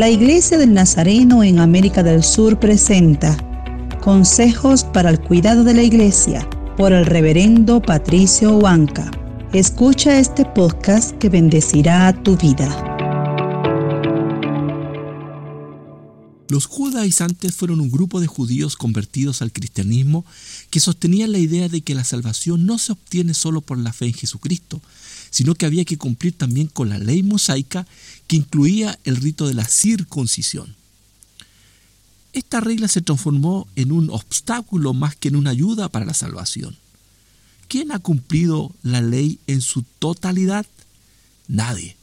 La Iglesia del Nazareno en América del Sur presenta Consejos para el cuidado de la Iglesia por el reverendo Patricio Huanca. Escucha este podcast que bendecirá tu vida. Los judaizantes fueron un grupo de judíos convertidos al cristianismo que sostenían la idea de que la salvación no se obtiene solo por la fe en Jesucristo, sino que había que cumplir también con la ley mosaica que incluía el rito de la circuncisión. Esta regla se transformó en un obstáculo más que en una ayuda para la salvación. ¿Quién ha cumplido la ley en su totalidad? Nadie.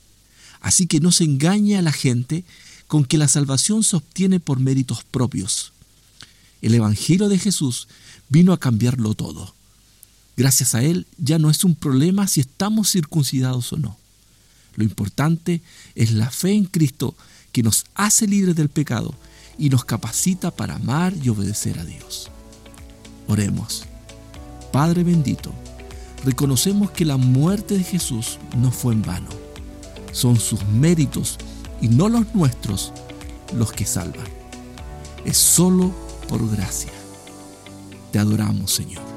Así que no se engañe a la gente con que la salvación se obtiene por méritos propios. El Evangelio de Jesús vino a cambiarlo todo. Gracias a Él ya no es un problema si estamos circuncidados o no. Lo importante es la fe en Cristo que nos hace libres del pecado y nos capacita para amar y obedecer a Dios. Oremos. Padre bendito, reconocemos que la muerte de Jesús no fue en vano. Son sus méritos y no los nuestros los que salvan. Es solo por gracia. Te adoramos, Señor.